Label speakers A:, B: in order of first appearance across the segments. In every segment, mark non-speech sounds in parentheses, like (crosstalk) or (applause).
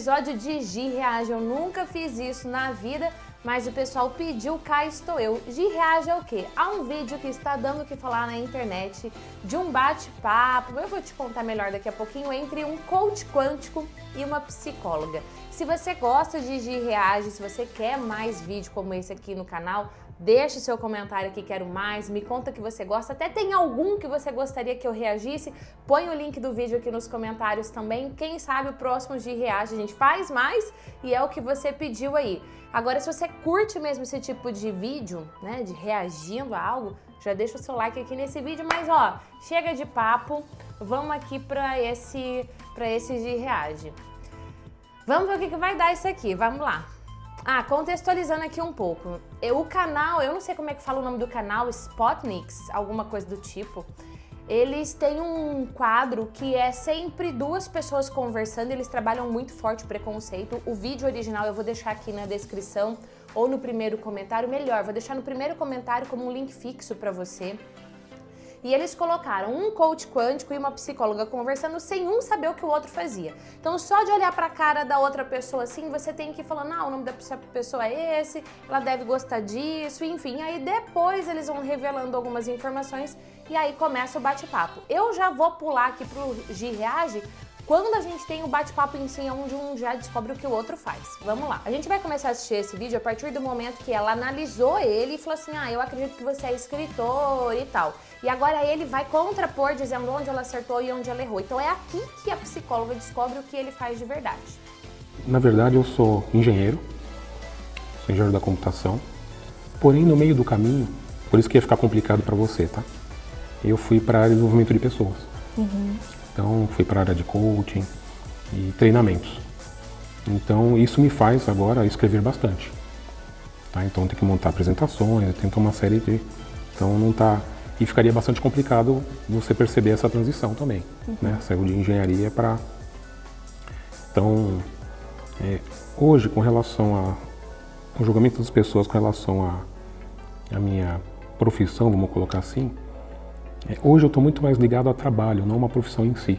A: episódio de Gi Reage. Eu nunca fiz isso na vida, mas o pessoal pediu, cá estou eu. Gi Reage é o quê? Há um vídeo que está dando o que falar na internet de um bate-papo, eu vou te contar melhor daqui a pouquinho, entre um coach quântico e uma psicóloga. Se você gosta de Gi Reage, se você quer mais vídeo como esse aqui no canal, Deixe seu comentário aqui, quero mais. Me conta que você gosta. Até tem algum que você gostaria que eu reagisse. Põe o link do vídeo aqui nos comentários também. Quem sabe o próximo de reage a gente faz mais e é o que você pediu aí. Agora, se você curte mesmo esse tipo de vídeo, né, de reagindo a algo, já deixa o seu like aqui nesse vídeo. Mas ó, chega de papo. Vamos aqui para esse para esse de reage. Vamos ver o que, que vai dar isso aqui, vamos lá. Ah, contextualizando aqui um pouco. Eu, o canal, eu não sei como é que fala o nome do canal, Spotniks, alguma coisa do tipo. Eles têm um quadro que é sempre duas pessoas conversando, eles trabalham muito forte o preconceito. O vídeo original eu vou deixar aqui na descrição ou no primeiro comentário, melhor, vou deixar no primeiro comentário como um link fixo para você. E eles colocaram um coach quântico e uma psicóloga conversando sem um saber o que o outro fazia. Então, só de olhar para a cara da outra pessoa assim, você tem que falando: ah, o nome da pessoa é esse, ela deve gostar disso, enfim. Aí depois eles vão revelando algumas informações e aí começa o bate-papo. Eu já vou pular aqui pro G Reage quando a gente tem o bate-papo em si, onde um já descobre o que o outro faz. Vamos lá. A gente vai começar a assistir esse vídeo a partir do momento que ela analisou ele e falou assim: ah, eu acredito que você é escritor e tal. E agora ele vai contrapor dizendo onde ela acertou e onde ela errou. Então é aqui que a psicóloga descobre o que ele faz de verdade.
B: Na verdade, eu sou engenheiro, sou engenheiro da computação. Porém, no meio do caminho, por isso que ia ficar complicado para você, tá? Eu fui para desenvolvimento de pessoas. Uhum. Então, fui para a área de coaching e treinamentos. Então, isso me faz agora escrever bastante. Tá? Então, tem que montar apresentações, tem que uma série de. Então, não tá. E ficaria bastante complicado você perceber essa transição também. Uhum. Né? Saiu de engenharia para. Então, é, hoje, com relação ao julgamento das pessoas com relação à minha profissão, vamos colocar assim, é, hoje eu estou muito mais ligado a trabalho, não uma profissão em si.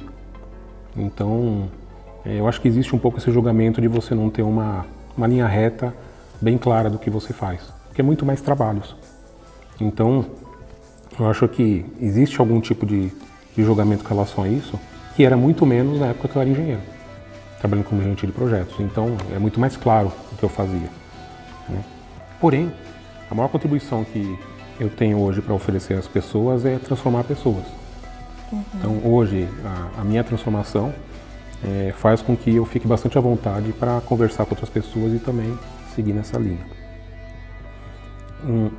B: Então, é, eu acho que existe um pouco esse julgamento de você não ter uma, uma linha reta bem clara do que você faz, porque é muito mais trabalhos. Então, eu acho que existe algum tipo de, de julgamento com relação a isso, que era muito menos na época que eu era engenheiro, trabalhando como gerente de projetos. Então, é muito mais claro o que eu fazia. Né? Porém, a maior contribuição que eu tenho hoje para oferecer às pessoas é transformar pessoas. Uhum. Então, hoje, a, a minha transformação é, faz com que eu fique bastante à vontade para conversar com outras pessoas e também seguir nessa linha. Um,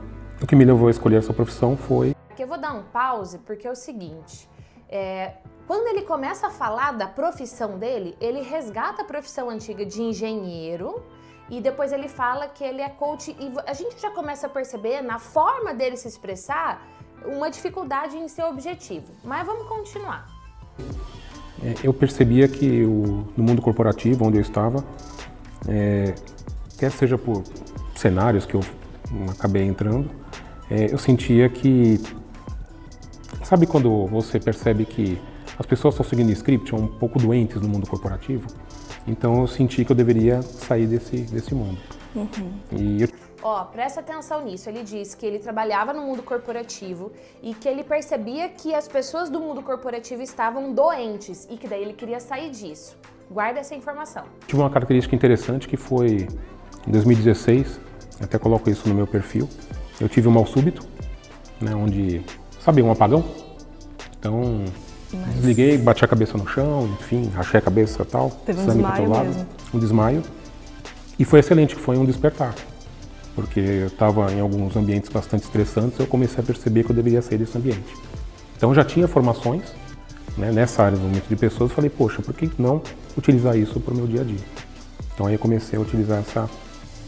B: o que me levou a escolher essa profissão foi.
A: Aqui eu vou dar um pause porque é o seguinte. É, quando ele começa a falar da profissão dele, ele resgata a profissão antiga de engenheiro e depois ele fala que ele é coach e a gente já começa a perceber na forma dele se expressar uma dificuldade em seu objetivo. Mas vamos continuar.
B: É, eu percebia que o, no mundo corporativo onde eu estava, é, quer seja por cenários que eu acabei entrando, é, eu sentia que sabe quando você percebe que as pessoas estão seguindo script, um pouco doentes no mundo corporativo? Então eu senti que eu deveria sair desse, desse mundo. Uhum.
A: E eu... Ó, presta atenção nisso. Ele disse que ele trabalhava no mundo corporativo e que ele percebia que as pessoas do mundo corporativo estavam doentes e que daí ele queria sair disso. Guarda essa informação.
B: Tive uma característica interessante que foi em 2016, até coloco isso no meu perfil. Eu tive um mal súbito, né, onde, sabe, um apagão. Então, mas... Desliguei, bati a cabeça no chão, enfim, rachei a cabeça e tal.
C: Teve um desmaio mesmo.
B: Um desmaio. E foi excelente, foi um despertar. Porque eu estava em alguns ambientes bastante estressantes eu comecei a perceber que eu deveria sair desse ambiente. Então eu já tinha formações né, nessa área de desenvolvimento de pessoas e falei, poxa, por que não utilizar isso para o meu dia a dia? Então aí eu comecei a utilizar essa...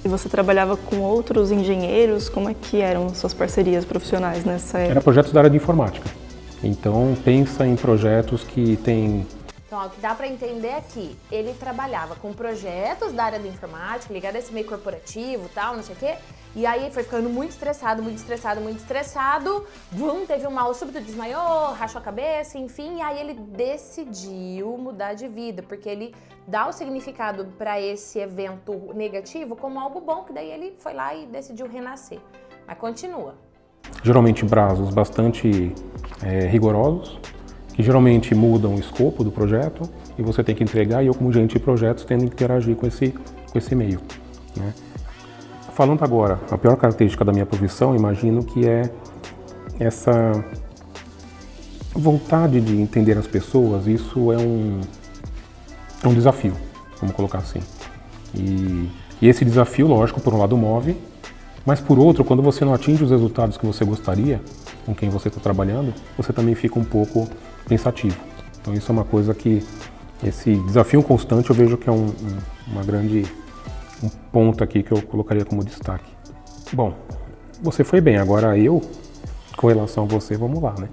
C: E você trabalhava com outros engenheiros? Como é que eram suas parcerias profissionais nessa época?
B: Era projetos da área de informática. Então pensa em projetos que têm
A: Então, o que dá para entender é que ele trabalhava com projetos da área da informática, ligado a esse meio corporativo tal, não sei o quê. E aí foi ficando muito estressado, muito estressado, muito estressado. Vum, teve um mal súbito, desmaiou, rachou a cabeça, enfim. E aí ele decidiu mudar de vida, porque ele dá o significado para esse evento negativo como algo bom, que daí ele foi lá e decidiu renascer. Mas continua.
B: Geralmente prazos bastante é, rigorosos, que geralmente mudam o escopo do projeto e você tem que entregar e eu como gerente de projetos tendo que interagir com esse, com esse meio. Né? Falando agora, a pior característica da minha profissão, imagino que é essa vontade de entender as pessoas, isso é um, é um desafio, vamos colocar assim. E, e esse desafio, lógico, por um lado move, mas por outro, quando você não atinge os resultados que você gostaria, com quem você está trabalhando, você também fica um pouco pensativo. Então isso é uma coisa que esse desafio constante eu vejo que é um, um, uma grande um ponto aqui que eu colocaria como destaque. Bom, você foi bem, agora eu, com relação a você, vamos lá, né?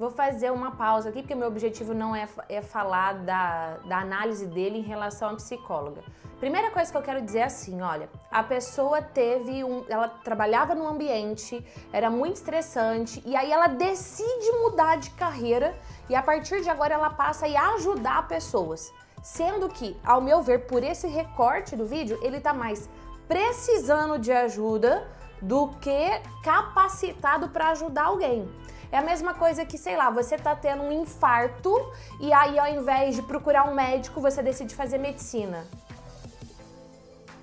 A: Vou fazer uma pausa aqui, porque meu objetivo não é, é falar da, da análise dele em relação à psicóloga. Primeira coisa que eu quero dizer é assim, olha, a pessoa teve um, ela trabalhava num ambiente, era muito estressante e aí ela decide mudar de carreira e a partir de agora ela passa a ajudar pessoas. Sendo que, ao meu ver, por esse recorte do vídeo, ele tá mais precisando de ajuda do que capacitado para ajudar alguém. É a mesma coisa que, sei lá, você tá tendo um infarto e aí ao invés de procurar um médico, você decide fazer medicina.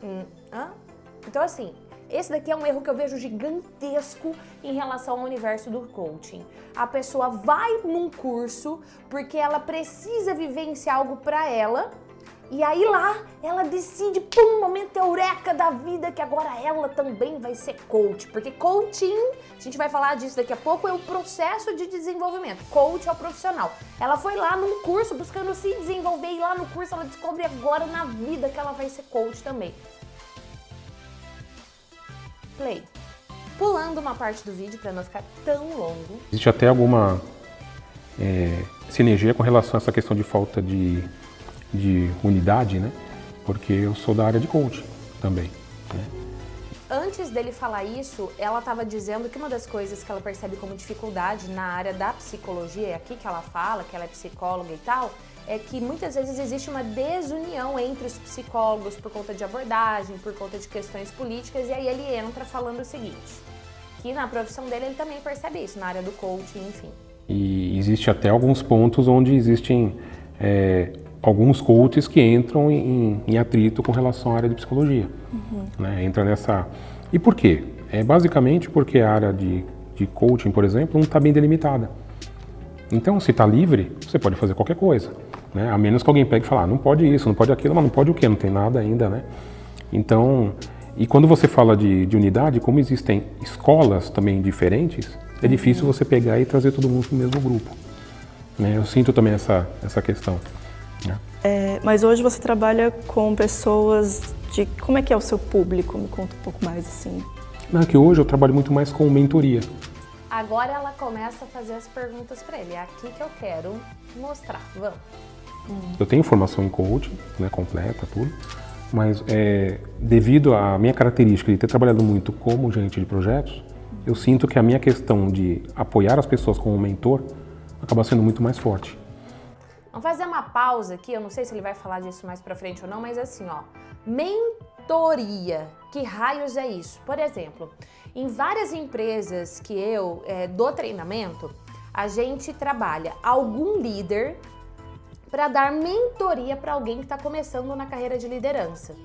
A: Hum, hã? Então assim, esse daqui é um erro que eu vejo gigantesco em relação ao universo do coaching. A pessoa vai num curso porque ela precisa vivenciar algo para ela e aí lá ela decide, pum, momento eureka da vida, que agora ela também vai ser coach. Porque coaching, a gente vai falar disso daqui a pouco, é o processo de desenvolvimento. Coach é o profissional. Ela foi lá num curso buscando se desenvolver e lá no curso ela descobre agora na vida que ela vai ser coach também. Play. Pulando uma parte do vídeo para não ficar tão longo.
B: Existe até alguma é, sinergia com relação a essa questão de falta de de unidade, né? Porque eu sou da área de coaching também. Né?
A: Antes dele falar isso, ela estava dizendo que uma das coisas que ela percebe como dificuldade na área da psicologia, é aqui que ela fala, que ela é psicóloga e tal, é que muitas vezes existe uma desunião entre os psicólogos por conta de abordagem, por conta de questões políticas, e aí ele entra falando o seguinte, que na profissão dele ele também percebe isso, na área do coaching, enfim.
B: E existe até alguns pontos onde existem é, alguns coaches que entram em, em, atrito com relação à área de psicologia. Uhum. Né? Entra nessa. E por quê? É basicamente porque a área de, de coaching, por exemplo, não está bem delimitada. Então, se está livre, você pode fazer qualquer coisa. Né? A menos que alguém pegue e fale, ah, não pode isso, não pode aquilo, mas não pode o quê? Não tem nada ainda, né? Então, e quando você fala de, de unidade, como existem escolas também diferentes, é difícil uhum. você pegar e trazer todo mundo para o mesmo grupo. Né? Eu sinto também essa, essa questão.
C: É, mas hoje você trabalha com pessoas de. Como é que é o seu público? Me conta um pouco mais assim.
B: Não, é que hoje eu trabalho muito mais com mentoria.
A: Agora ela começa a fazer as perguntas para ele. É aqui que eu quero mostrar. Vamos.
B: Eu tenho formação em coaching, né, completa, tudo. Mas é, devido à minha característica de ter trabalhado muito como gerente de projetos, eu sinto que a minha questão de apoiar as pessoas como mentor acaba sendo muito mais forte.
A: Vamos fazer uma pausa aqui, eu não sei se ele vai falar disso mais pra frente ou não, mas assim, ó, mentoria, que raios é isso? Por exemplo, em várias empresas que eu é, dou treinamento, a gente trabalha algum líder para dar mentoria para alguém que está começando na carreira de liderança.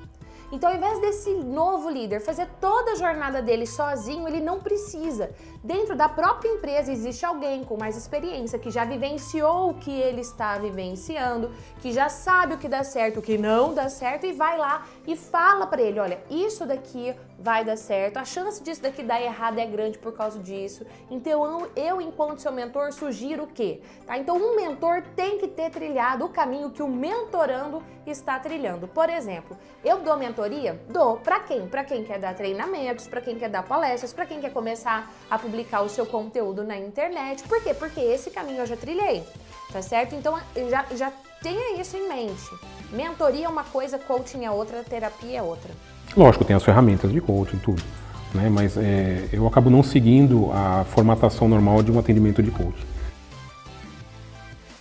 A: Então, ao invés desse novo líder fazer toda a jornada dele sozinho, ele não precisa. Dentro da própria empresa existe alguém com mais experiência que já vivenciou o que ele está vivenciando, que já sabe o que dá certo, o que não dá certo e vai lá e fala para ele, olha, isso daqui vai dar certo, a chance disso daqui dar errado é grande por causa disso. Então, eu, enquanto seu mentor, sugiro o quê? Tá? Então, um mentor tem que ter trilhado o caminho que o mentorando está trilhando. Por exemplo, eu dou mentoria? Dou. Para quem? Para quem quer dar treinamentos, para quem quer dar palestras, para quem quer começar a publicar o seu conteúdo na internet. Por quê? Porque esse caminho eu já trilhei, tá certo? Então, já, já tenha isso em mente. Mentoria é uma coisa, coaching é outra, terapia é outra.
B: Lógico, tem as ferramentas de coaching, tudo. Né? Mas é, eu acabo não seguindo a formatação normal de um atendimento de coaching.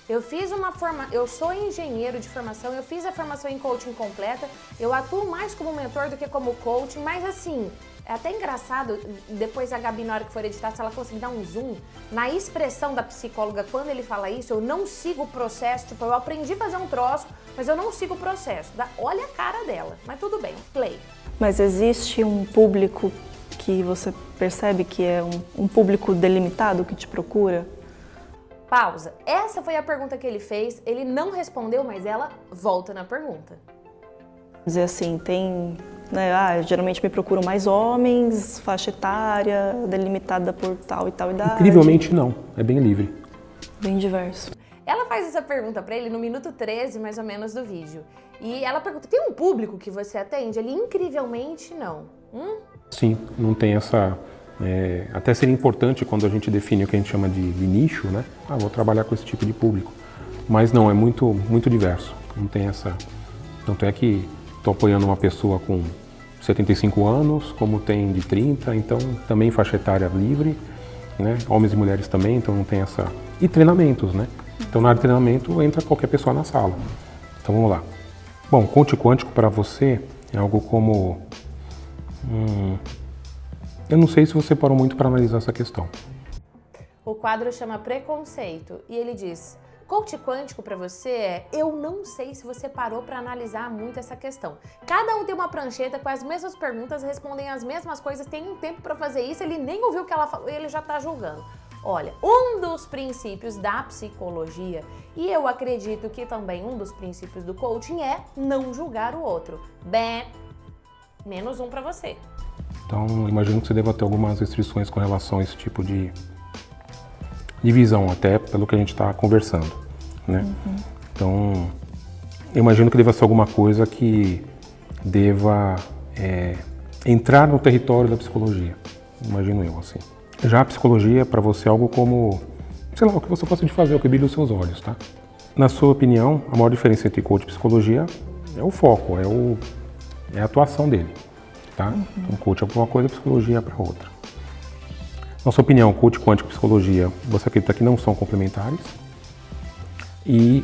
A: Eu fiz uma forma, eu sou engenheiro de formação, eu fiz a formação em coaching completa, eu atuo mais como mentor do que como coaching, mas assim, é até engraçado, depois a Gabi, na hora que for editar, se ela conseguir dar um zoom na expressão da psicóloga quando ele fala isso, eu não sigo o processo, tipo, eu aprendi a fazer um troço, mas eu não sigo o processo. Olha a cara dela, mas tudo bem, play.
C: Mas existe um público que você percebe que é um, um público delimitado que te procura?
A: Pausa. Essa foi a pergunta que ele fez, ele não respondeu, mas ela volta na pergunta.
C: Dizer assim, tem né? Ah, geralmente me procuram mais homens, faixa etária, delimitada por tal e tal idade.
B: Incrivelmente não, é bem livre.
C: Bem diverso.
A: Ela faz essa pergunta para ele no minuto 13, mais ou menos, do vídeo. E ela pergunta: tem um público que você atende? Ele, incrivelmente, não. Hum?
B: Sim, não tem essa. É, até seria importante quando a gente define o que a gente chama de, de nicho, né? Ah, vou trabalhar com esse tipo de público. Mas não, é muito, muito diverso. Não tem essa. Tanto é que estou apoiando uma pessoa com 75 anos, como tem de 30, então também faixa etária livre, né? Homens e mulheres também, então não tem essa. E treinamentos, né? Então na área de treinamento entra qualquer pessoa na sala. Então vamos lá. Bom, conte quântico para você é algo como. Hum, eu não sei se você parou muito para analisar essa questão.
A: O quadro chama Preconceito e ele diz: Coach quântico para você é eu não sei se você parou para analisar muito essa questão. Cada um tem uma prancheta com as mesmas perguntas, respondem as mesmas coisas, tem um tempo para fazer isso, ele nem ouviu o que ela falou e ele já tá julgando. Olha, um dos princípios da psicologia, e eu acredito que também um dos princípios do coaching é não julgar o outro. Bem, menos um para você.
B: Então, imagino que você deva ter algumas restrições com relação a esse tipo de divisão, até pelo que a gente está conversando. Né? Uhum. Então, eu imagino que deva ser alguma coisa que deva é, entrar no território da psicologia. Imagino eu, assim. Já a psicologia, para você, é algo como, sei lá, o que você gosta de fazer, o que brilha os seus olhos, tá? Na sua opinião, a maior diferença entre coach e psicologia é o foco, é, o, é a atuação dele, tá? Uhum. Então, coach é para uma coisa, psicologia é para outra. Na sua opinião, coach quântico e psicologia, você acredita que não são complementares? E,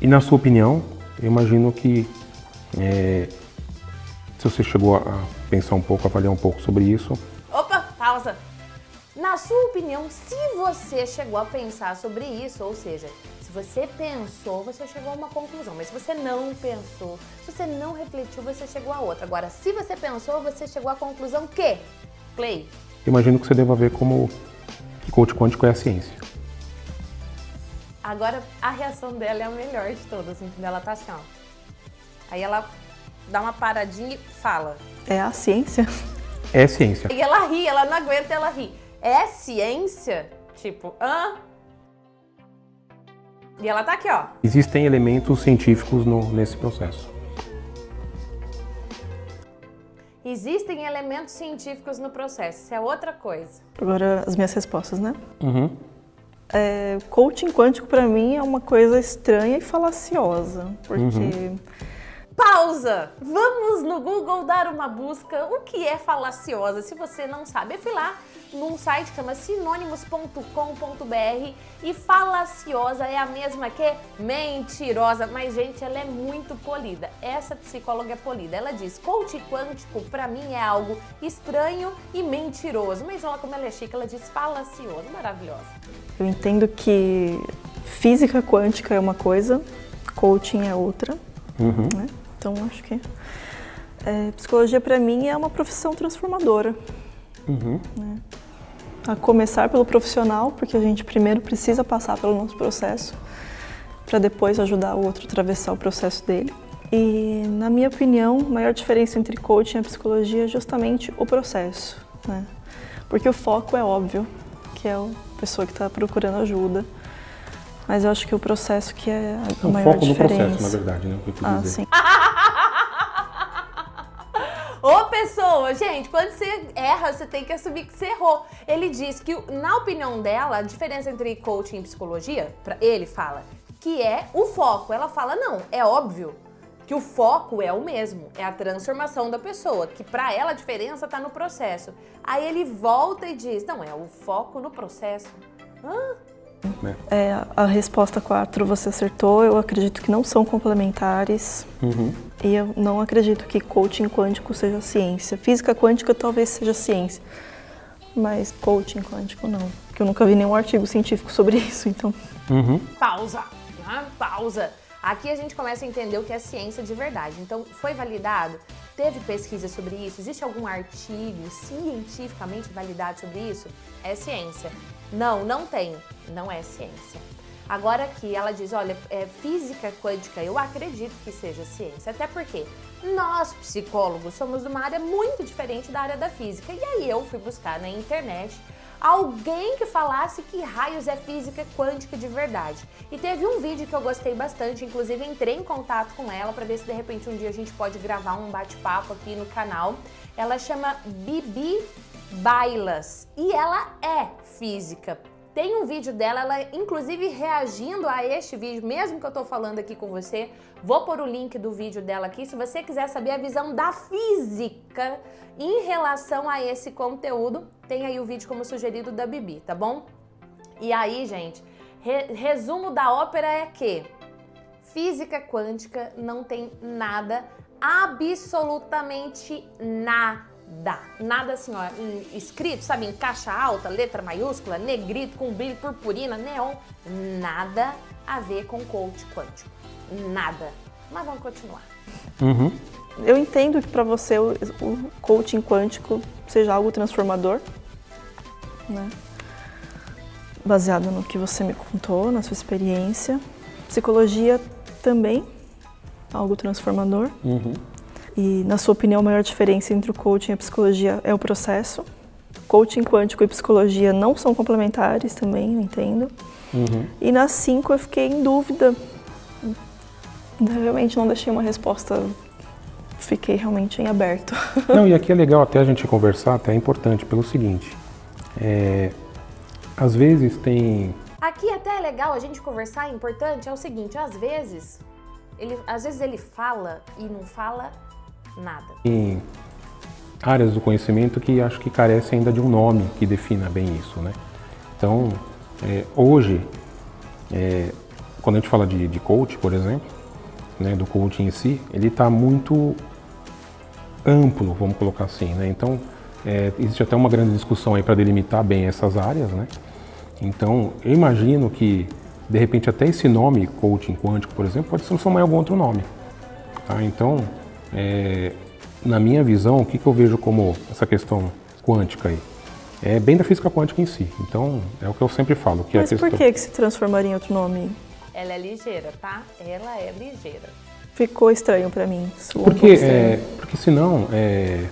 B: e na sua opinião, eu imagino que é, se você chegou a pensar um pouco, avaliar um pouco sobre isso.
A: Opa, pausa! Na sua opinião, se você chegou a pensar sobre isso, ou seja, se você pensou, você chegou a uma conclusão. Mas se você não pensou, se você não refletiu, você chegou a outra. Agora, se você pensou, você chegou à conclusão que, Play,
B: imagino que você deva ver como que coach quântico é a ciência.
A: Agora, a reação dela é a melhor de todas, entendeu? Ela tá assim, ó. Aí ela dá uma paradinha e fala.
C: É a ciência?
B: É ciência.
A: E ela ri, ela não aguenta, ela ri. É ciência? Tipo, hã? E ela tá aqui, ó.
B: Existem elementos científicos no, nesse processo.
A: Existem elementos científicos no processo, isso é outra coisa.
C: Agora, as minhas respostas, né?
B: Uhum.
C: É, coaching quântico para mim é uma coisa estranha e falaciosa, porque uhum.
A: Pausa! Vamos no Google dar uma busca. O que é falaciosa? Se você não sabe, eu fui lá num site que chama sinônimos.com.br e falaciosa é a mesma que mentirosa. Mas, gente, ela é muito polida. Essa psicóloga é polida. Ela diz: coach quântico para mim é algo estranho e mentiroso. Mas olha como ela é chique, ela diz falaciosa. Maravilhosa.
C: Eu entendo que física quântica é uma coisa, coaching é outra.
B: Uhum.
C: Né? Então, acho que é, psicologia para mim é uma profissão transformadora.
B: Uhum.
C: Né? A começar pelo profissional, porque a gente primeiro precisa passar pelo nosso processo para depois ajudar o outro a atravessar o processo dele. E, na minha opinião, a maior diferença entre coaching e psicologia é justamente o processo. Né? Porque o foco é óbvio, que é a pessoa que está procurando ajuda. Mas eu acho que o processo que é a
B: é o
C: maior
B: foco
C: diferença.
B: do processo, na verdade, né?
C: ah, dizer. sim. (laughs)
A: Ô pessoa, gente, quando você erra, você tem que assumir que você errou. Ele diz que, na opinião dela, a diferença entre coaching e psicologia, pra, ele fala, que é o foco. Ela fala: não, é óbvio que o foco é o mesmo, é a transformação da pessoa, que para ela a diferença está no processo. Aí ele volta e diz: não, é o foco no processo. Hã?
C: É, a resposta 4 você acertou. Eu acredito que não são complementares.
B: Uhum.
C: E eu não acredito que coaching quântico seja ciência. Física quântica talvez seja ciência. Mas coaching quântico não. Porque eu nunca vi nenhum artigo científico sobre isso, então.
B: Uhum.
A: Pausa. Ah, pausa. Aqui a gente começa a entender o que é ciência de verdade. Então, foi validado? Teve pesquisa sobre isso? Existe algum artigo cientificamente validado sobre isso? É ciência. Não, não tem. Não é ciência. Agora aqui ela diz, olha, é física quântica, eu acredito que seja ciência, até porque nós psicólogos somos de uma área muito diferente da área da física. E aí eu fui buscar na internet alguém que falasse que raios é física quântica de verdade. E teve um vídeo que eu gostei bastante, inclusive entrei em contato com ela para ver se de repente um dia a gente pode gravar um bate-papo aqui no canal. Ela chama Bibi Bailas e ela é física. Tem um vídeo dela, ela inclusive reagindo a este vídeo, mesmo que eu tô falando aqui com você. Vou pôr o link do vídeo dela aqui, se você quiser saber a visão da física em relação a esse conteúdo, tem aí o vídeo como sugerido da Bibi, tá bom? E aí, gente, re resumo da ópera é que física quântica não tem nada, absolutamente nada Nada. Nada assim, ó, em, escrito, sabe, em caixa alta, letra maiúscula, negrito, com brilho, purpurina, neon. Nada a ver com coach quântico. Nada. Mas vamos continuar.
B: Uhum.
C: Eu entendo que para você o, o coaching quântico seja algo transformador, né? Baseado no que você me contou, na sua experiência. Psicologia também, algo transformador.
B: Uhum.
C: E, na sua opinião, a maior diferença entre o coaching e a psicologia é o processo. Coaching quântico e psicologia não são complementares também, eu entendo.
B: Uhum.
C: E na 5 eu fiquei em dúvida. Realmente não deixei uma resposta, fiquei realmente em aberto. (laughs)
B: Não, e aqui é legal até a gente conversar, até é importante, pelo seguinte. É, às vezes tem.
A: Aqui até é legal a gente conversar, é importante, é o seguinte, às vezes, ele, às vezes ele fala e não fala nada.
B: Em áreas do conhecimento que acho que carece ainda de um nome que defina bem isso, né? Então, é, hoje, é, quando a gente fala de, de coach, por exemplo, né, do coaching em si, ele está muito amplo, vamos colocar assim, né? Então, é, existe até uma grande discussão aí para delimitar bem essas áreas, né? Então, eu imagino que, de repente, até esse nome, coaching quântico, por exemplo, pode transformar em algum outro nome. Tá? Então, é, na minha visão, o que, que eu vejo como essa questão quântica aí? É bem da física quântica em si. Então, é o que eu sempre falo. Que
C: Mas
B: a questão...
C: por que, que se transformaria em outro nome?
A: Ela é ligeira, tá? Ela é ligeira.
C: Ficou estranho para mim. um
B: Porque,
C: estranho.
B: é, porque senão, é,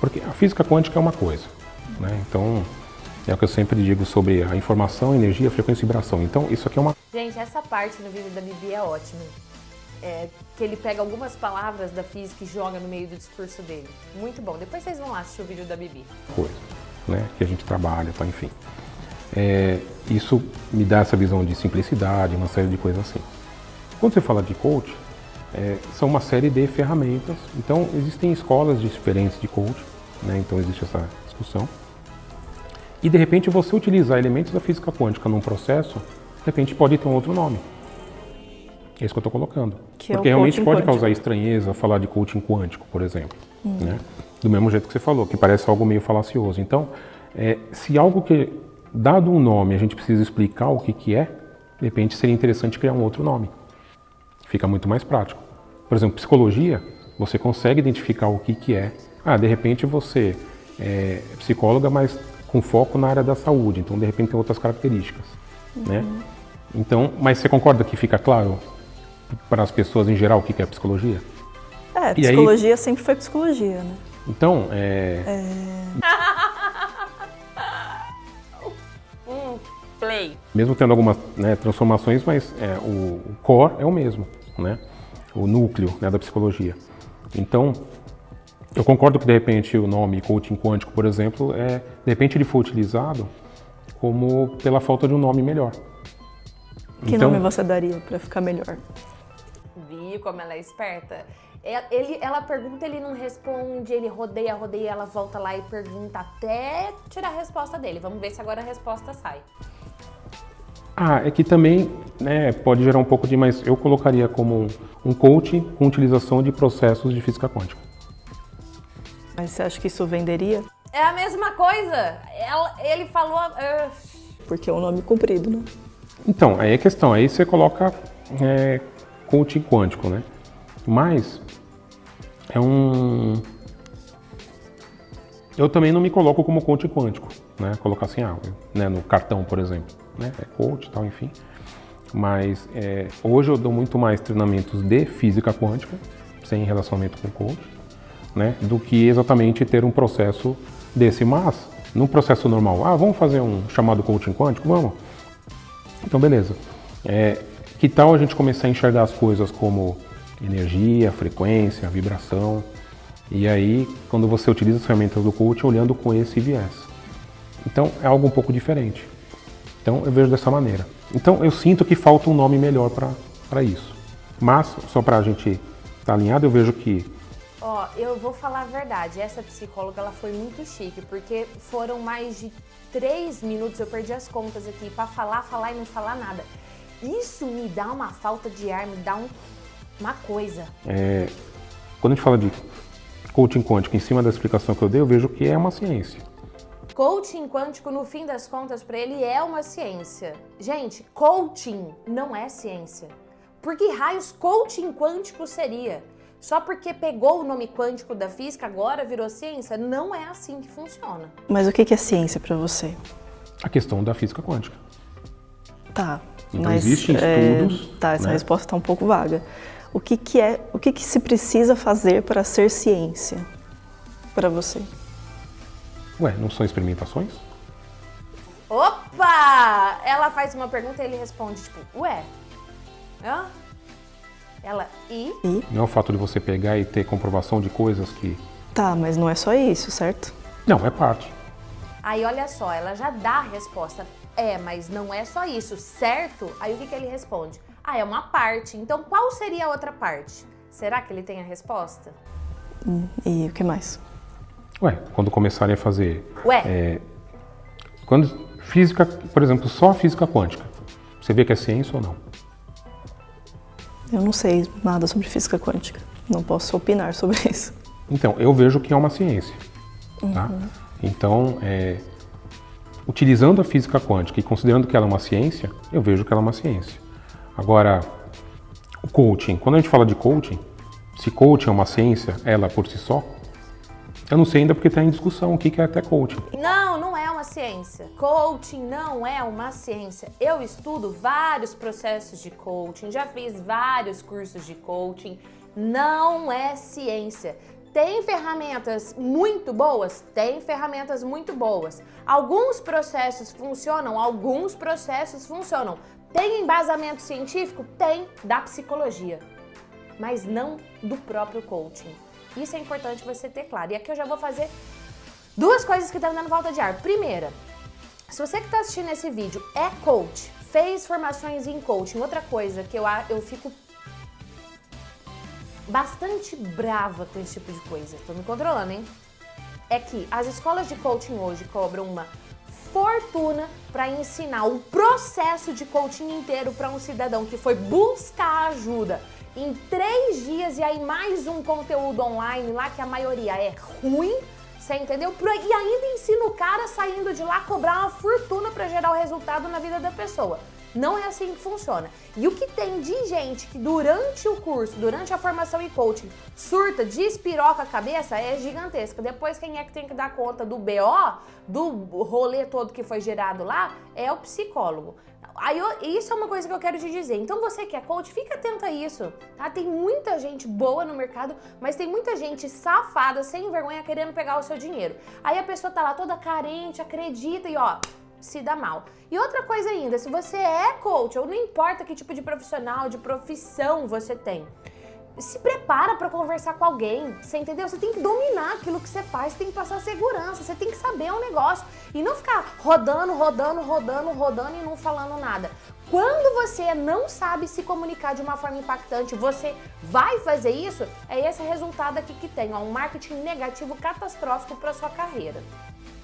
B: porque a física quântica é uma coisa, né? Então, é o que eu sempre digo sobre a informação, energia, frequência e vibração. Então, isso aqui é uma
A: Gente, essa parte no vídeo da Bibi é ótima. É, que ele pega algumas palavras da física e joga no meio do discurso dele. Muito bom. Depois vocês vão lá assistir o vídeo da Bibi.
B: coisa, né? Que a gente trabalha, tá? enfim. É, isso me dá essa visão de simplicidade, uma série de coisas assim. Quando você fala de coach, é, são uma série de ferramentas. Então, existem escolas diferentes de coach, né? Então, existe essa discussão. E, de repente, você utilizar elementos da física quântica num processo, de repente, pode ter um outro nome. É isso que eu estou colocando.
C: Que é
B: Porque realmente
C: coaching
B: pode
C: quântico.
B: causar estranheza falar de coaching quântico, por exemplo. Né? Do mesmo jeito que você falou, que parece algo meio falacioso. Então, é, se algo que, dado um nome, a gente precisa explicar o que, que é, de repente seria interessante criar um outro nome. Fica muito mais prático. Por exemplo, psicologia, você consegue identificar o que, que é. Ah, de repente você é psicóloga, mas com foco na área da saúde. Então, de repente, tem outras características. Né? Então, mas você concorda que fica claro para as pessoas em geral o que é psicologia?
C: É,
B: E aí-
C: psicologia sempre foi psicologia, né?
B: Então, é, (laughs)
A: Play.
B: mesmo tendo algumas né, transformações, mas é, o, o core é o mesmo, né? o núcleo né, da psicologia. Então, eu concordo que de repente o nome coaching quântico, por exemplo, é, de repente ele foi utilizado como pela falta de um nome melhor.
C: Que
B: Então-
C: nome você daria para ficar melhor?
A: Viu como ela é esperta? É- Ele, ela pergunta, ele não responde, ele rodeia, rodeia, ela volta lá e pergunta até tirar a resposta dele. Vamos ver se agora a resposta sai.
B: Ah, é que também né, pode gerar um pouco de, mas eu colocaria como um coach com utilização de processos de física quântica.
C: Mas você acha que isso venderia?
A: É a mesma coisa. Ela- ele falou. ah,
C: Porque é um nome comprido, né?
B: Então, aí é questão, aí você coloca é, coaching quântico, né? Mas é um. Eu também não me coloco como coach quântico, né? Colocar assim, ah, né, no cartão, por exemplo, né? É coach e tal, enfim. Mas é, hoje eu dou muito mais treinamentos de física quântica, sem relacionamento com coach, né? Do que exatamente ter um processo desse. Mas, num processo normal, ah, vamos fazer um chamado coaching quântico? Vamos. Então, beleza. É, que tal a gente começar a enxergar as coisas como energia, frequência, vibração? E aí, quando você utiliza as ferramentas do coaching, olhando com esse viés. Então, é algo um pouco diferente. Então, eu vejo dessa maneira. Então, eu sinto que falta um nome melhor para isso. Mas, só para a gente estar tá alinhado, eu vejo que
A: Ó, eu vou falar a verdade. Essa psicóloga ela foi muito chique, porque foram mais de três minutos, eu perdi as contas aqui, pra falar, falar e não falar nada. Isso me dá uma falta de ar, me dá um, uma coisa.
B: é, quando a gente fala de coaching quântico em cima da explicação que eu dei, eu vejo que é uma ciência.
A: Coaching quântico, no fim das contas, para ele é uma ciência. Gente, coaching não é ciência. Por que raios coaching quântico seria? Só porque pegou o nome quântico da física, agora virou ciência? Não é assim que funciona.
C: Mas o que que é ciência para você?
B: A questão da física quântica.
C: Tá.
B: Então,
C: mas,
B: existem
C: é,
B: estudos,
C: Tá, essa
B: né?
C: resposta está um pouco vaga. O que que é, o que que se precisa fazer para ser ciência para você?
B: Ué, não são experimentações?
A: Opa! Ela faz uma pergunta e ele responde, tipo, ué? Hã? Ela, e?
B: Não é o fato de você pegar e ter comprovação de coisas que.
C: Tá, mas não é só isso, certo?
B: Não, é parte.
A: Aí olha só, ela já dá a resposta. É, mas não é só isso, certo? Aí o que, que ele responde? Ah, é uma parte. Então qual seria a outra parte? Será que ele tem a resposta?
C: E o que mais?
B: Ué, quando começarem a fazer.
A: Ué,
B: é, quando física, por exemplo, só a física quântica. Você vê que é ciência ou não?
C: Eu não sei nada sobre física quântica. Não posso opinar sobre isso.
B: Então, eu vejo que é uma ciência. Tá? Então, é, utilizando a física quântica e considerando que ela é uma ciência, eu vejo que ela é uma ciência. Agora, o coaching, quando a gente fala de coaching, se coaching é uma ciência, ela por si só, eu não sei ainda porque está em discussão o que é até coaching.
A: Não, não é uma ciência. Coaching não é uma ciência. Eu estudo vários processos de coaching, já fiz vários cursos de coaching. Não é ciência. Tem ferramentas muito boas? Tem ferramentas muito boas. Alguns processos funcionam, alguns processos funcionam. Tem embasamento científico? Tem, da psicologia, mas não do próprio coaching. Isso é importante você ter claro. E aqui eu já vou fazer duas coisas que estão dando falta de ar. Primeira, se você que está assistindo esse vídeo é coach, fez formações em coaching, outra coisa que eu, eu fico bastante brava com esse tipo de coisa, tô me controlando, hein? É que as escolas de coaching hoje cobram uma fortuna para ensinar o processo de coaching inteiro para um cidadão que foi buscar ajuda em três dias e aí mais um conteúdo online lá que a maioria é ruim, você entendeu? E ainda ensina o cara saindo de lá cobrar uma fortuna para gerar o resultado na vida da pessoa. Não é assim que funciona. E o que tem de gente que durante o curso, durante a formação em coaching, surta, despiroca a cabeça é gigantesca. Depois quem é que tem que dar conta do BO, do rolê todo que foi gerado lá, é o psicólogo. Aí eu- isso é uma coisa que eu quero te dizer. Então você que é coach, fica atento a isso, tá? Tem muita gente boa no mercado, mas tem muita gente safada, sem vergonha, querendo pegar o seu dinheiro. Aí a pessoa tá lá toda carente, acredita e ó, se dá mal. E outra coisa ainda, se você é coach, ou não importa que tipo de profissional, de profissão você tem, se prepara para conversar com alguém, você entendeu? Você tem que dominar aquilo que você faz, você tem que passar segurança, você tem que saber um negócio e não ficar rodando, rodando, rodando, rodando e não falando nada. Quando você não sabe se comunicar de uma forma impactante, você vai fazer isso, é esse resultado aqui que tem, ó, um marketing negativo catastrófico para sua carreira.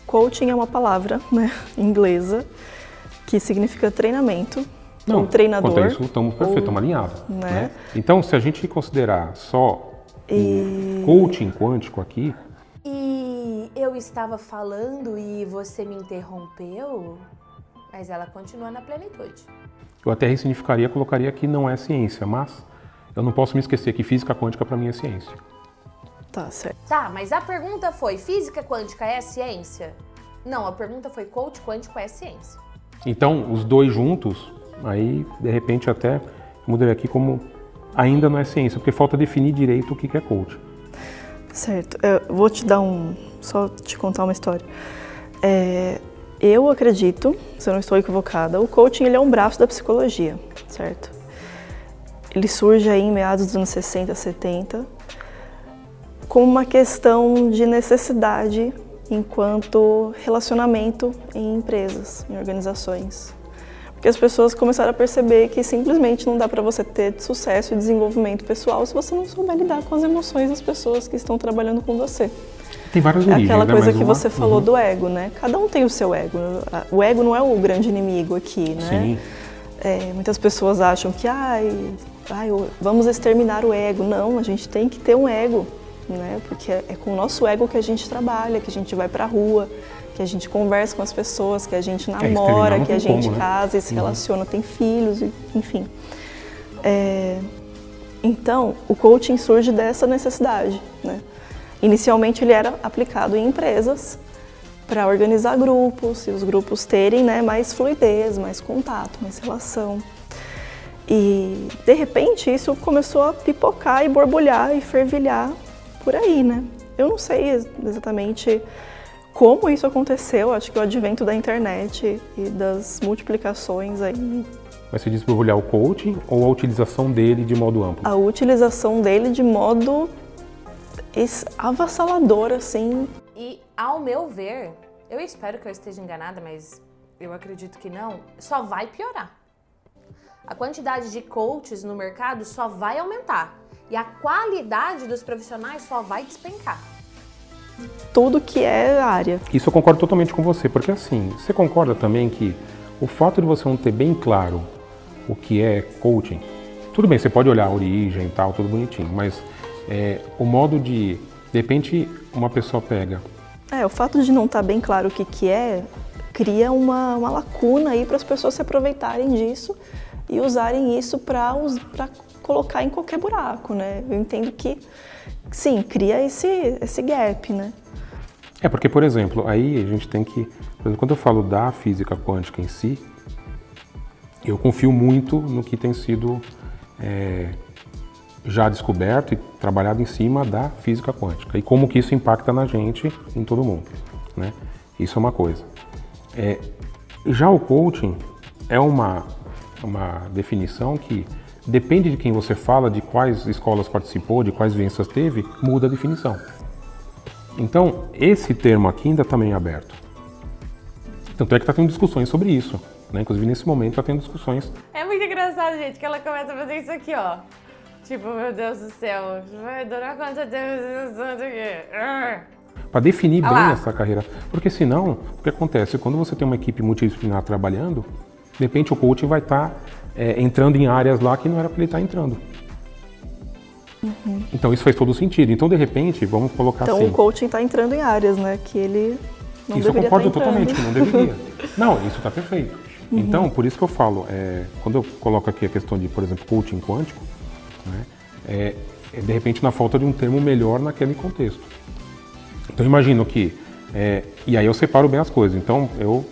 C: Coaching é uma palavra, né, inglesa, que significa treinamento
B: Não,
C: um treinador.
B: Quanto a isso, estamos perfeito, estamos alinhados.
C: né?
B: Né? Então, se a gente considerar só o coaching quântico aqui,
A: E eu estava falando e você me interrompeu, mas ela continua na plenitude.
B: eu até ressignificaria, colocaria que não é ciência, mas eu não posso me esquecer que física quântica para mim é ciência.
C: Tá, certo.
A: Tá, mas a pergunta foi: física quântica é ciência? Não, a pergunta foi: coach quântico é ciência.
B: Então, os dois juntos, aí de repente até mudaria aqui como ainda não é ciência, porque falta definir direito o que que é coach.
C: Certo. Eu vou te dar um. Só te contar uma história. É, eu acredito, se eu não estou equivocada, o coaching ele é um braço da psicologia, certo? Ele surge aí em meados dos anos 60, 70, como uma questão de necessidade enquanto relacionamento em empresas, em organizações. Porque as pessoas começaram a perceber que simplesmente não dá para você ter sucesso e desenvolvimento pessoal se você não souber lidar com as emoções das pessoas que estão trabalhando com você.
B: Tem várias
C: É
B: origens,
C: aquela
B: né?
C: coisa que
B: uma-
C: você falou
B: Uhum.
C: do ego, né? Cada um tem o seu ego. O ego não é o grande inimigo aqui, né?
B: Sim.
C: É, muitas pessoas acham que, ai, ai, vamos exterminar o ego. Não, a gente tem que ter um ego, né? Porque é é com o nosso ego que a gente trabalha, que a gente vai pra rua, que a gente conversa com as pessoas, que a gente
B: exterminar
C: namora,
B: não
C: que a gente
B: como, né?
C: casa e se
B: Uhum.
C: relaciona, tem filhos, enfim. É, então, o coaching surge dessa necessidade, né? Inicialmente ele era aplicado em empresas para organizar grupos e os grupos terem né, mais fluidez, mais contato, mais relação. E de repente isso começou a pipocar e borbulhar e fervilhar por aí, né? Eu não sei ex- exatamente como isso aconteceu, acho que o advento da internet e das multiplicações aí,
B: Vai se desborbulhar o coaching ou a utilização dele de modo amplo?
C: a utilização dele de modo avassalador, assim,
A: E, ao meu ver, eu espero que eu esteja enganada, mas eu acredito que não, só vai piorar. A quantidade de coaches no mercado só vai aumentar. E a qualidade dos profissionais só vai despencar.
C: Tudo que é área.
B: Isso eu concordo totalmente com você, porque assim, você concorda também que o fato de você não ter bem claro o que é coaching, tudo bem, você pode olhar a origem e tal, tudo bonitinho, mas é, o modo de, de repente, uma pessoa pega,
C: É, o fato de não estar bem claro o que, que é, cria uma, uma lacuna aí para as pessoas se aproveitarem disso e usarem isso para colocar em qualquer buraco, né? Eu entendo que, sim, cria esse, esse gap, né?
B: É, porque, por exemplo, aí a gente tem que. exemplo, Quando eu falo da física quântica em si, eu confio muito no que tem sido é, já descoberto e trabalhado em cima da física quântica e como que isso impacta na gente em todo mundo. Né? Isso é uma coisa. É, já o coaching é uma, uma definição que depende de quem você fala, de quais escolas participou, de quais vivências teve, muda a definição. Então, esse termo aqui ainda está meio aberto. Tanto é que está tendo discussões sobre isso. Né? Inclusive, nesse momento, está tendo discussões.
A: É muito engraçado, gente, que ela começa a fazer isso aqui, ó. Tipo, meu Deus do céu, vai durar quanto tempo?
B: Para definir bem essa carreira. Porque senão, o que acontece? Quando você tem uma equipe multidisciplinar trabalhando, de repente o coaching vai estar entrando em áreas lá que não era para ele estar entrando. Então isso faz todo sentido. Então, de repente, vamos colocar
C: Então
B: assim.
C: o coaching está entrando em áreas, né? Que ele não
B: isso eu
C: deveria
B: concordo
C: estar entrando.
B: totalmente, que não deveria. (laughs) Não, isso está perfeito. Então, por isso que eu falo, é, quando eu coloco aqui a questão de, por exemplo, coaching quântico, né, é, é, de repente na falta de um termo melhor naquele contexto. Então, eu imagino que, é, e aí eu separo bem as coisas. Então, eu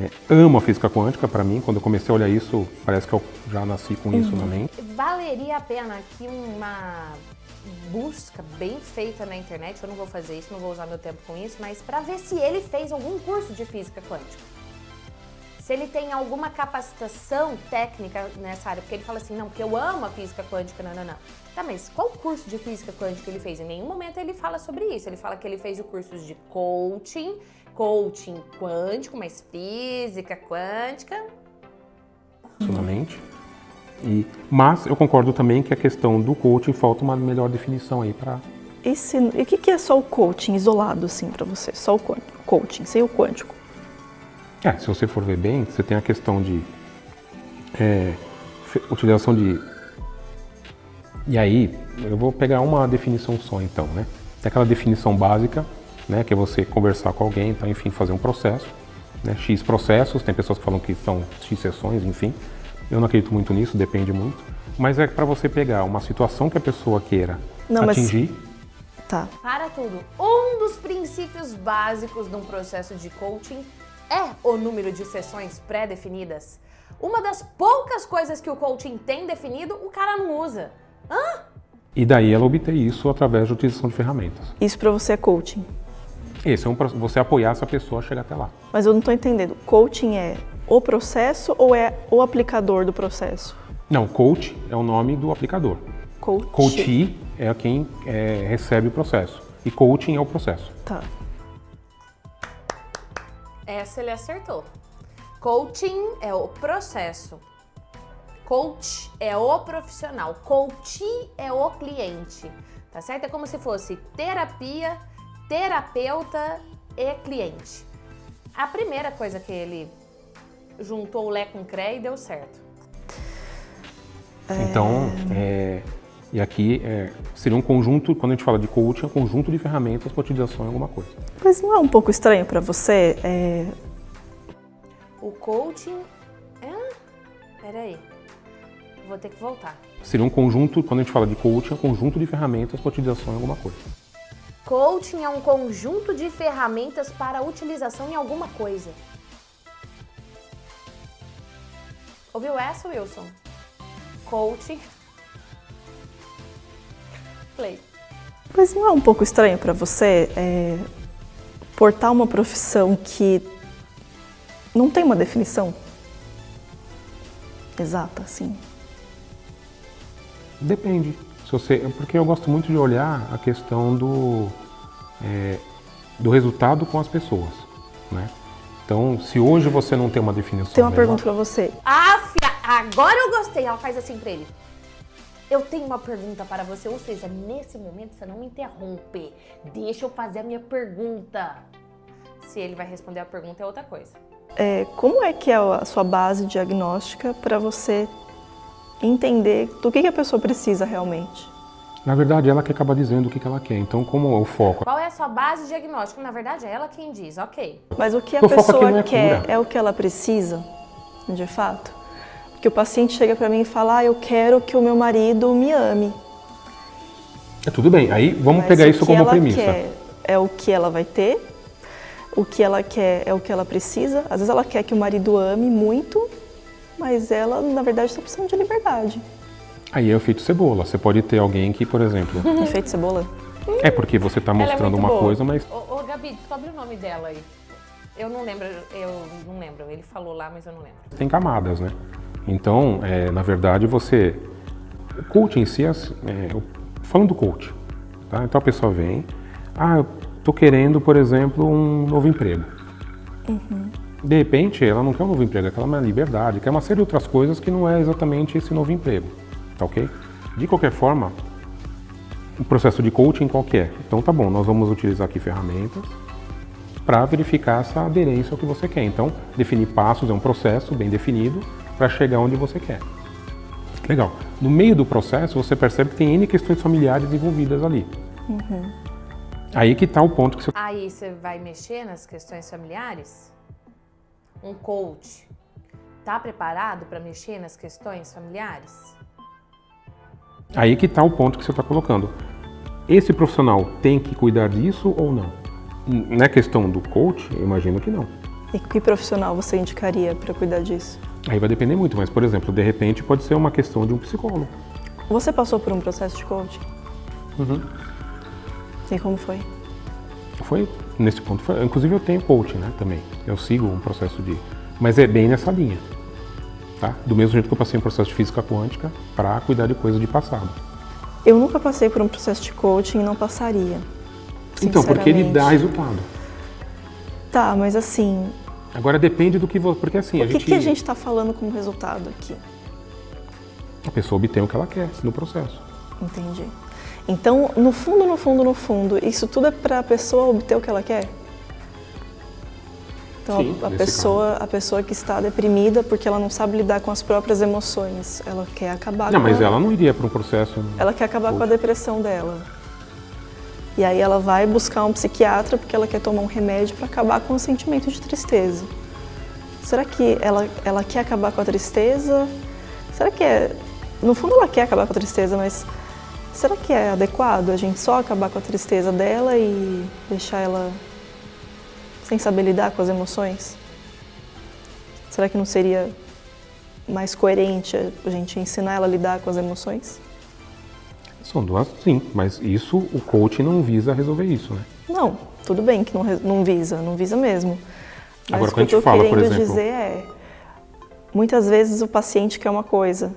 B: é, amo a física quântica, para mim, quando eu comecei a olhar isso, parece que eu já nasci com isso na mente.
A: Valeria a pena aqui uma busca bem feita na internet. Eu não vou fazer isso, não vou usar meu tempo com isso, mas para ver se ele fez algum curso de física quântica. se ele tem alguma capacitação técnica nessa área, porque ele fala assim, não, porque eu amo a física quântica, não, não, não. Tá, mas qual curso de física quântica ele fez? Em nenhum momento ele fala sobre isso. Ele fala que ele fez o curso de coaching, coaching quântico, mas física quântica.
B: Absolutamente. E, mas eu concordo também que a questão do coaching falta uma melhor definição aí para.
C: E, se, e o que, que é só o coaching isolado assim para você? Só o coaching, sem o quântico?
B: É, se você for ver bem, você tem a questão de é, utilização de. E aí, eu vou pegar uma definição só então, né? Tem aquela definição básica, né, que é você conversar com alguém, então, enfim, fazer um processo, né, X processos, tem pessoas que falam que são X sessões, enfim. Eu não acredito muito nisso, depende muito. Mas é para você pegar uma situação que a pessoa queira não, atingir.
C: Mas... Tá.
A: Para tudo. Um dos princípios básicos de um processo de coaching é o número de sessões pré-definidas. Uma das poucas coisas que o coaching tem definido, o cara não usa. Hã?
B: E daí ela obter isso através da utilização de ferramentas.
C: Isso para você é coaching?
B: Esse é um você apoiar essa pessoa a chegar até lá.
C: Mas eu não estou entendendo. Coaching é o processo ou é o aplicador do processo?
B: Não, coach é o nome do aplicador.
C: Coach.
B: Coachee é quem é, recebe o processo. E coaching é o processo.
C: Tá.
A: Essa ele acertou. Coaching é o processo. Coach é o profissional. Coach é o cliente. Tá certo? É como se fosse terapia, terapeuta e cliente. A primeira coisa que ele juntou o Lé com o CRE e deu certo.
B: Então, é, e aqui é, seria um conjunto, quando a gente fala de coaching, é um conjunto de ferramentas para utilização em alguma coisa.
C: Mas não é um pouco estranho para você? É...
A: O coaching. É? Peraí. Vou ter que voltar.
B: Seria um conjunto, quando a gente fala de coaching, é um conjunto de ferramentas para utilização em alguma coisa.
A: Coaching é um conjunto de ferramentas para utilização em alguma coisa. Ouviu essa, Wilson? Coaching Play.
C: Mas não é um pouco estranho para você é, portar uma profissão que não tem uma definição exata, assim?
B: Depende. Se você, porque eu gosto muito de olhar a questão do, é, do resultado com as pessoas, né? Então, se hoje você não tem uma definição...
C: Tem uma pergunta para você.
A: Ah, agora eu gostei. Ela faz assim pra ele. Eu tenho uma pergunta para você, ou seja, nesse momento você não me interrompe. Deixa eu fazer a minha pergunta. Se ele vai responder a pergunta é outra coisa.
C: É, como é que é a sua base diagnóstica para você entender do que, que, a pessoa precisa realmente?
B: Na verdade, ela que acaba dizendo o que, que ela quer. Então, como é o foco?
A: Qual é a sua base diagnóstica? Na verdade, é ela quem diz, ok.
C: Mas o que a o pessoa é quer cura. é o que ela precisa, de fato? que o paciente chega para mim e fala: ah, eu quero que o meu marido me ame.
B: É tudo bem. Aí vamos Mas pegar isso como premissa.
C: Quer é o que ela vai ter. O que ela quer é o que ela precisa. Às vezes ela quer que o marido ame muito, mas ela, na verdade, está precisando de liberdade.
B: Aí é o efeito cebola. Você pode ter alguém que, por exemplo. (laughs)
C: efeito cebola?
B: É porque você está é mostrando é uma boa. coisa, mas.
A: Ô, ô, Gabi, descobre o nome dela aí. Eu não lembro, eu não lembro. Ele falou lá, mas eu não lembro.
B: Tem camadas, né? Então, é, na verdade, você. O coaching em si, é, falando do coach, tá? Então a pessoa vem, ah, eu tô querendo, por exemplo, um novo emprego. Uhum. De repente, ela não quer um novo emprego, ela quer uma liberdade, quer uma série de outras coisas que não é exatamente esse novo emprego, tá ok? De qualquer forma, o processo de coaching qual que é? Então tá bom, nós vamos utilizar aqui ferramentas para verificar essa aderência ao que você quer. Então, definir passos é um processo bem definido para chegar onde você quer. Legal. No meio do processo, você percebe que tem N questões familiares envolvidas ali. Uhum. Aí que está o ponto que você...
A: Aí você vai mexer nas questões familiares? Um coach está preparado para mexer nas questões familiares?
B: Aí que está o ponto que você está colocando. Esse profissional tem que cuidar disso ou não? Na questão do coach, eu imagino que não.
C: E que profissional você indicaria para cuidar disso?
B: Aí vai depender muito, mas por exemplo, de repente pode ser uma questão de um psicólogo.
C: Você passou por um processo de coaching?
B: Uhum.
C: E como foi?
B: Foi nesse ponto. Foi, inclusive eu tenho coaching, né, também. Eu sigo um processo de Mas é bem nessa linha. Tá? Do mesmo jeito que eu passei um processo de física quântica para cuidar de coisas de passado.
C: Eu nunca passei por um processo de coaching e não passaria.
B: Então, porque ele dá resultado.
C: Tá, mas assim.
B: Agora depende do que você. Porque assim.
C: O que,
B: gente,
C: que a gente está falando como resultado aqui?
B: A pessoa obtém o que ela quer no processo.
C: Entendi. Então, no fundo, no fundo, no fundo, isso tudo é para a pessoa obter o que ela quer? Então,
B: Sim,
C: a,
B: nesse
C: pessoa, a pessoa que está deprimida porque ela não sabe lidar com as próprias emoções, ela quer acabar
B: Não,
C: com
B: mas
C: a,
B: ela não iria para um processo.
C: ela quer acabar com a depressão dela. E aí ela vai buscar um psiquiatra porque ela quer tomar um remédio para acabar com o sentimento de tristeza. Será que ela, ela quer acabar com a tristeza? Será que é. No fundo ela quer acabar com a tristeza, mas será que é adequado a gente só acabar com a tristeza dela e deixar ela sem saber lidar com as emoções? Será que não seria mais coerente a gente ensinar ela a lidar com as emoções?
B: São duas, sim, mas isso o coach não visa resolver isso, né?
C: Não, tudo bem que não, não visa, não visa mesmo. Mas
B: Agora,
C: o que eu
B: por
C: querendo
B: exemplo-
C: dizer é, muitas vezes o paciente quer uma coisa,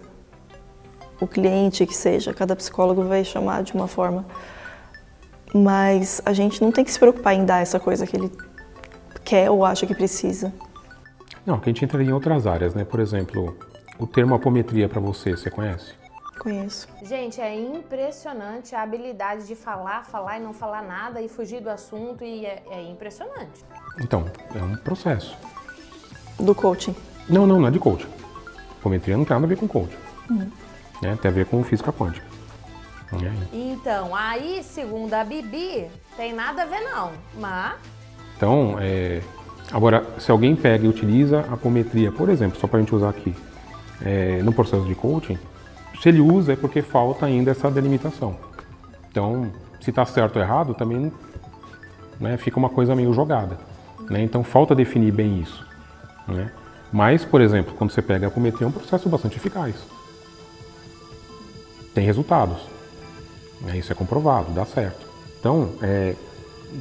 C: o cliente que seja, cada psicólogo vai chamar de uma forma, mas a gente não tem que se preocupar em dar essa coisa que ele quer ou acha que precisa.
B: Não, que a gente entraria em outras áreas, né? Por exemplo, o termo apometria para você, você conhece?
C: Conheço.
A: Gente, é impressionante a habilidade de falar, falar e não falar nada e fugir do assunto e é, é impressionante.
B: Então, é um processo.
C: Do coaching.
B: Não, não, não é de coaching. Apometria não tem nada a ver com coaching. Né? Tem a ver com física quântica. Né?
A: Então, aí, segundo a Bibi, tem nada a ver não, mas
B: Então, é, agora, se alguém pega e utiliza a apometria, por exemplo, só para a gente usar aqui, é, no processo de coaching, se ele usa é porque falta ainda essa delimitação. Então, se está certo ou errado, também né, fica uma coisa meio jogada. né? Então, falta definir bem isso. né? Mas, por exemplo, quando você pega a apometria, é um processo bastante eficaz. Tem resultados. né? Isso é comprovado, dá certo. Então, é,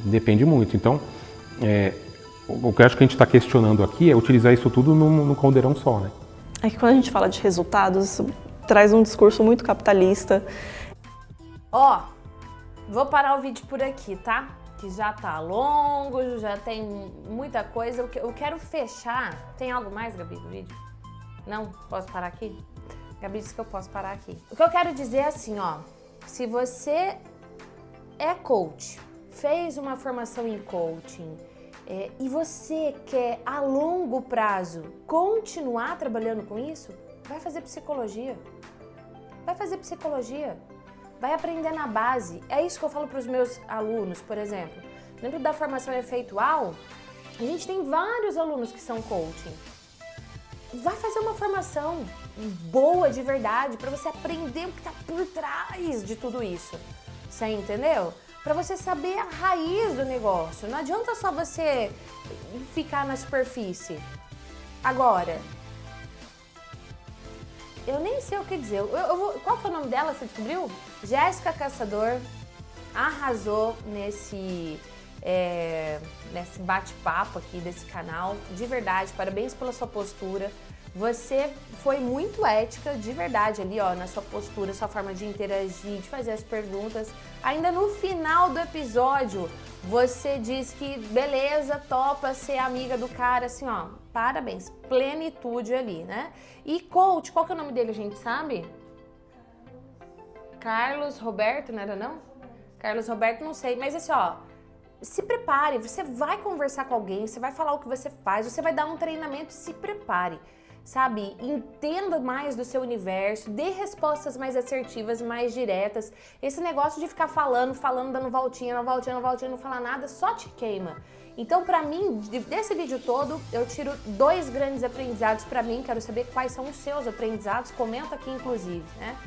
B: depende muito. Então, é, o que eu acho que a gente está questionando aqui é utilizar isso tudo num, num caldeirão só, né?
C: É que quando a gente fala de resultados, isso traz um discurso muito capitalista.
A: Ó, vou parar o vídeo por aqui, tá? Que já tá longo, já tem muita coisa. Eu quero fechar. Tem algo mais, Gabi, do vídeo? Não? Posso parar aqui? Gabi disse que eu posso parar aqui. O que eu quero dizer é assim, ó. Se você é coach, fez uma formação em coaching é, e você quer a longo prazo continuar trabalhando com isso, vai fazer psicologia. Vai fazer psicologia. Vai aprender na base. É isso que eu falo para os meus alunos, por exemplo. Dentro da formação efeitual, a gente tem vários alunos que são coaching. Vai fazer uma formação boa de verdade para você aprender o que está por trás de tudo isso. Você entendeu? Para você saber a raiz do negócio. Não adianta só você ficar na superfície. Agora, eu nem sei o que dizer. Eu, eu vou- qual que é o nome dela? Você descobriu? Jéssica Caçador arrasou nesse, é, nesse bate-papo aqui desse canal. De verdade, parabéns pela sua postura. Você foi muito ética, de verdade, ali, ó, na sua postura, sua forma de interagir, de fazer as perguntas. Ainda no final do episódio, você diz que beleza, topa ser amiga do cara, assim, ó. Parabéns, plenitude ali, né? E coach, qual que é o nome dele, a gente sabe? Carlos Roberto, não era não? Carlos Roberto, não sei, mas assim, ó, se prepare, você vai conversar com alguém, você vai falar o que você faz, você vai dar um treinamento, se prepare. Sabe, entenda mais do seu universo, dê respostas mais assertivas, mais diretas. Esse negócio de ficar falando, falando, dando voltinha, dando voltinha, dando voltinha, não falar nada, só te queima. Então, pra mim, de- desse vídeo todo, eu tiro dois grandes aprendizados pra mim. Quero saber quais são os seus aprendizados. Comenta aqui, inclusive, né?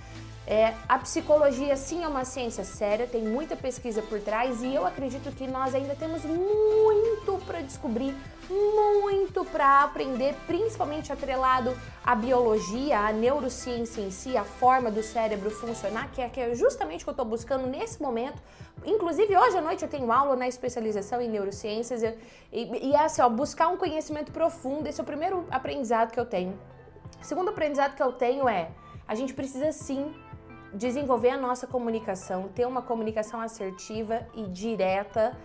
A: É, a psicologia, sim, é uma ciência séria, tem muita pesquisa por trás e eu acredito que nós ainda temos muito para descobrir, muito para aprender, principalmente atrelado à biologia, à neurociência em si, a forma do cérebro funcionar, que é, que é justamente o que eu estou buscando nesse momento. Inclusive, hoje à noite eu tenho aula na especialização em neurociências e, e, e é assim, ó, buscar um conhecimento profundo. Esse é o primeiro aprendizado que eu tenho. O segundo aprendizado que eu tenho é a gente precisa sim desenvolver a nossa comunicação, ter uma comunicação assertiva e direta,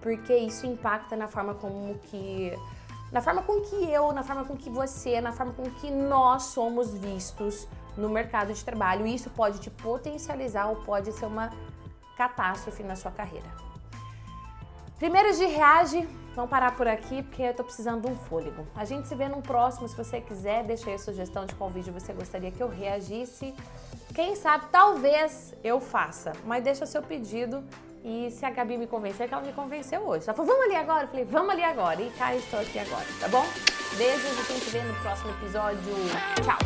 A: porque isso impacta na forma como que na forma com que eu, na forma com que você, na forma com que nós somos vistos no mercado de trabalho. Isso pode te potencializar ou pode ser uma catástrofe na sua carreira. Primeiros de reage, vamos parar por aqui porque eu tô precisando de um fôlego. A gente se vê no próximo, se você quiser, deixa aí a sugestão de qual vídeo você gostaria que eu reagisse. Quem sabe, talvez eu faça, mas deixa seu pedido e se a Gabi me convencer, que ela me convenceu hoje. Ela falou, vamos ali agora? Eu falei, vamos ali agora. E cá estou aqui agora, tá bom? Beijos e a gente se vê no próximo episódio. Tchau!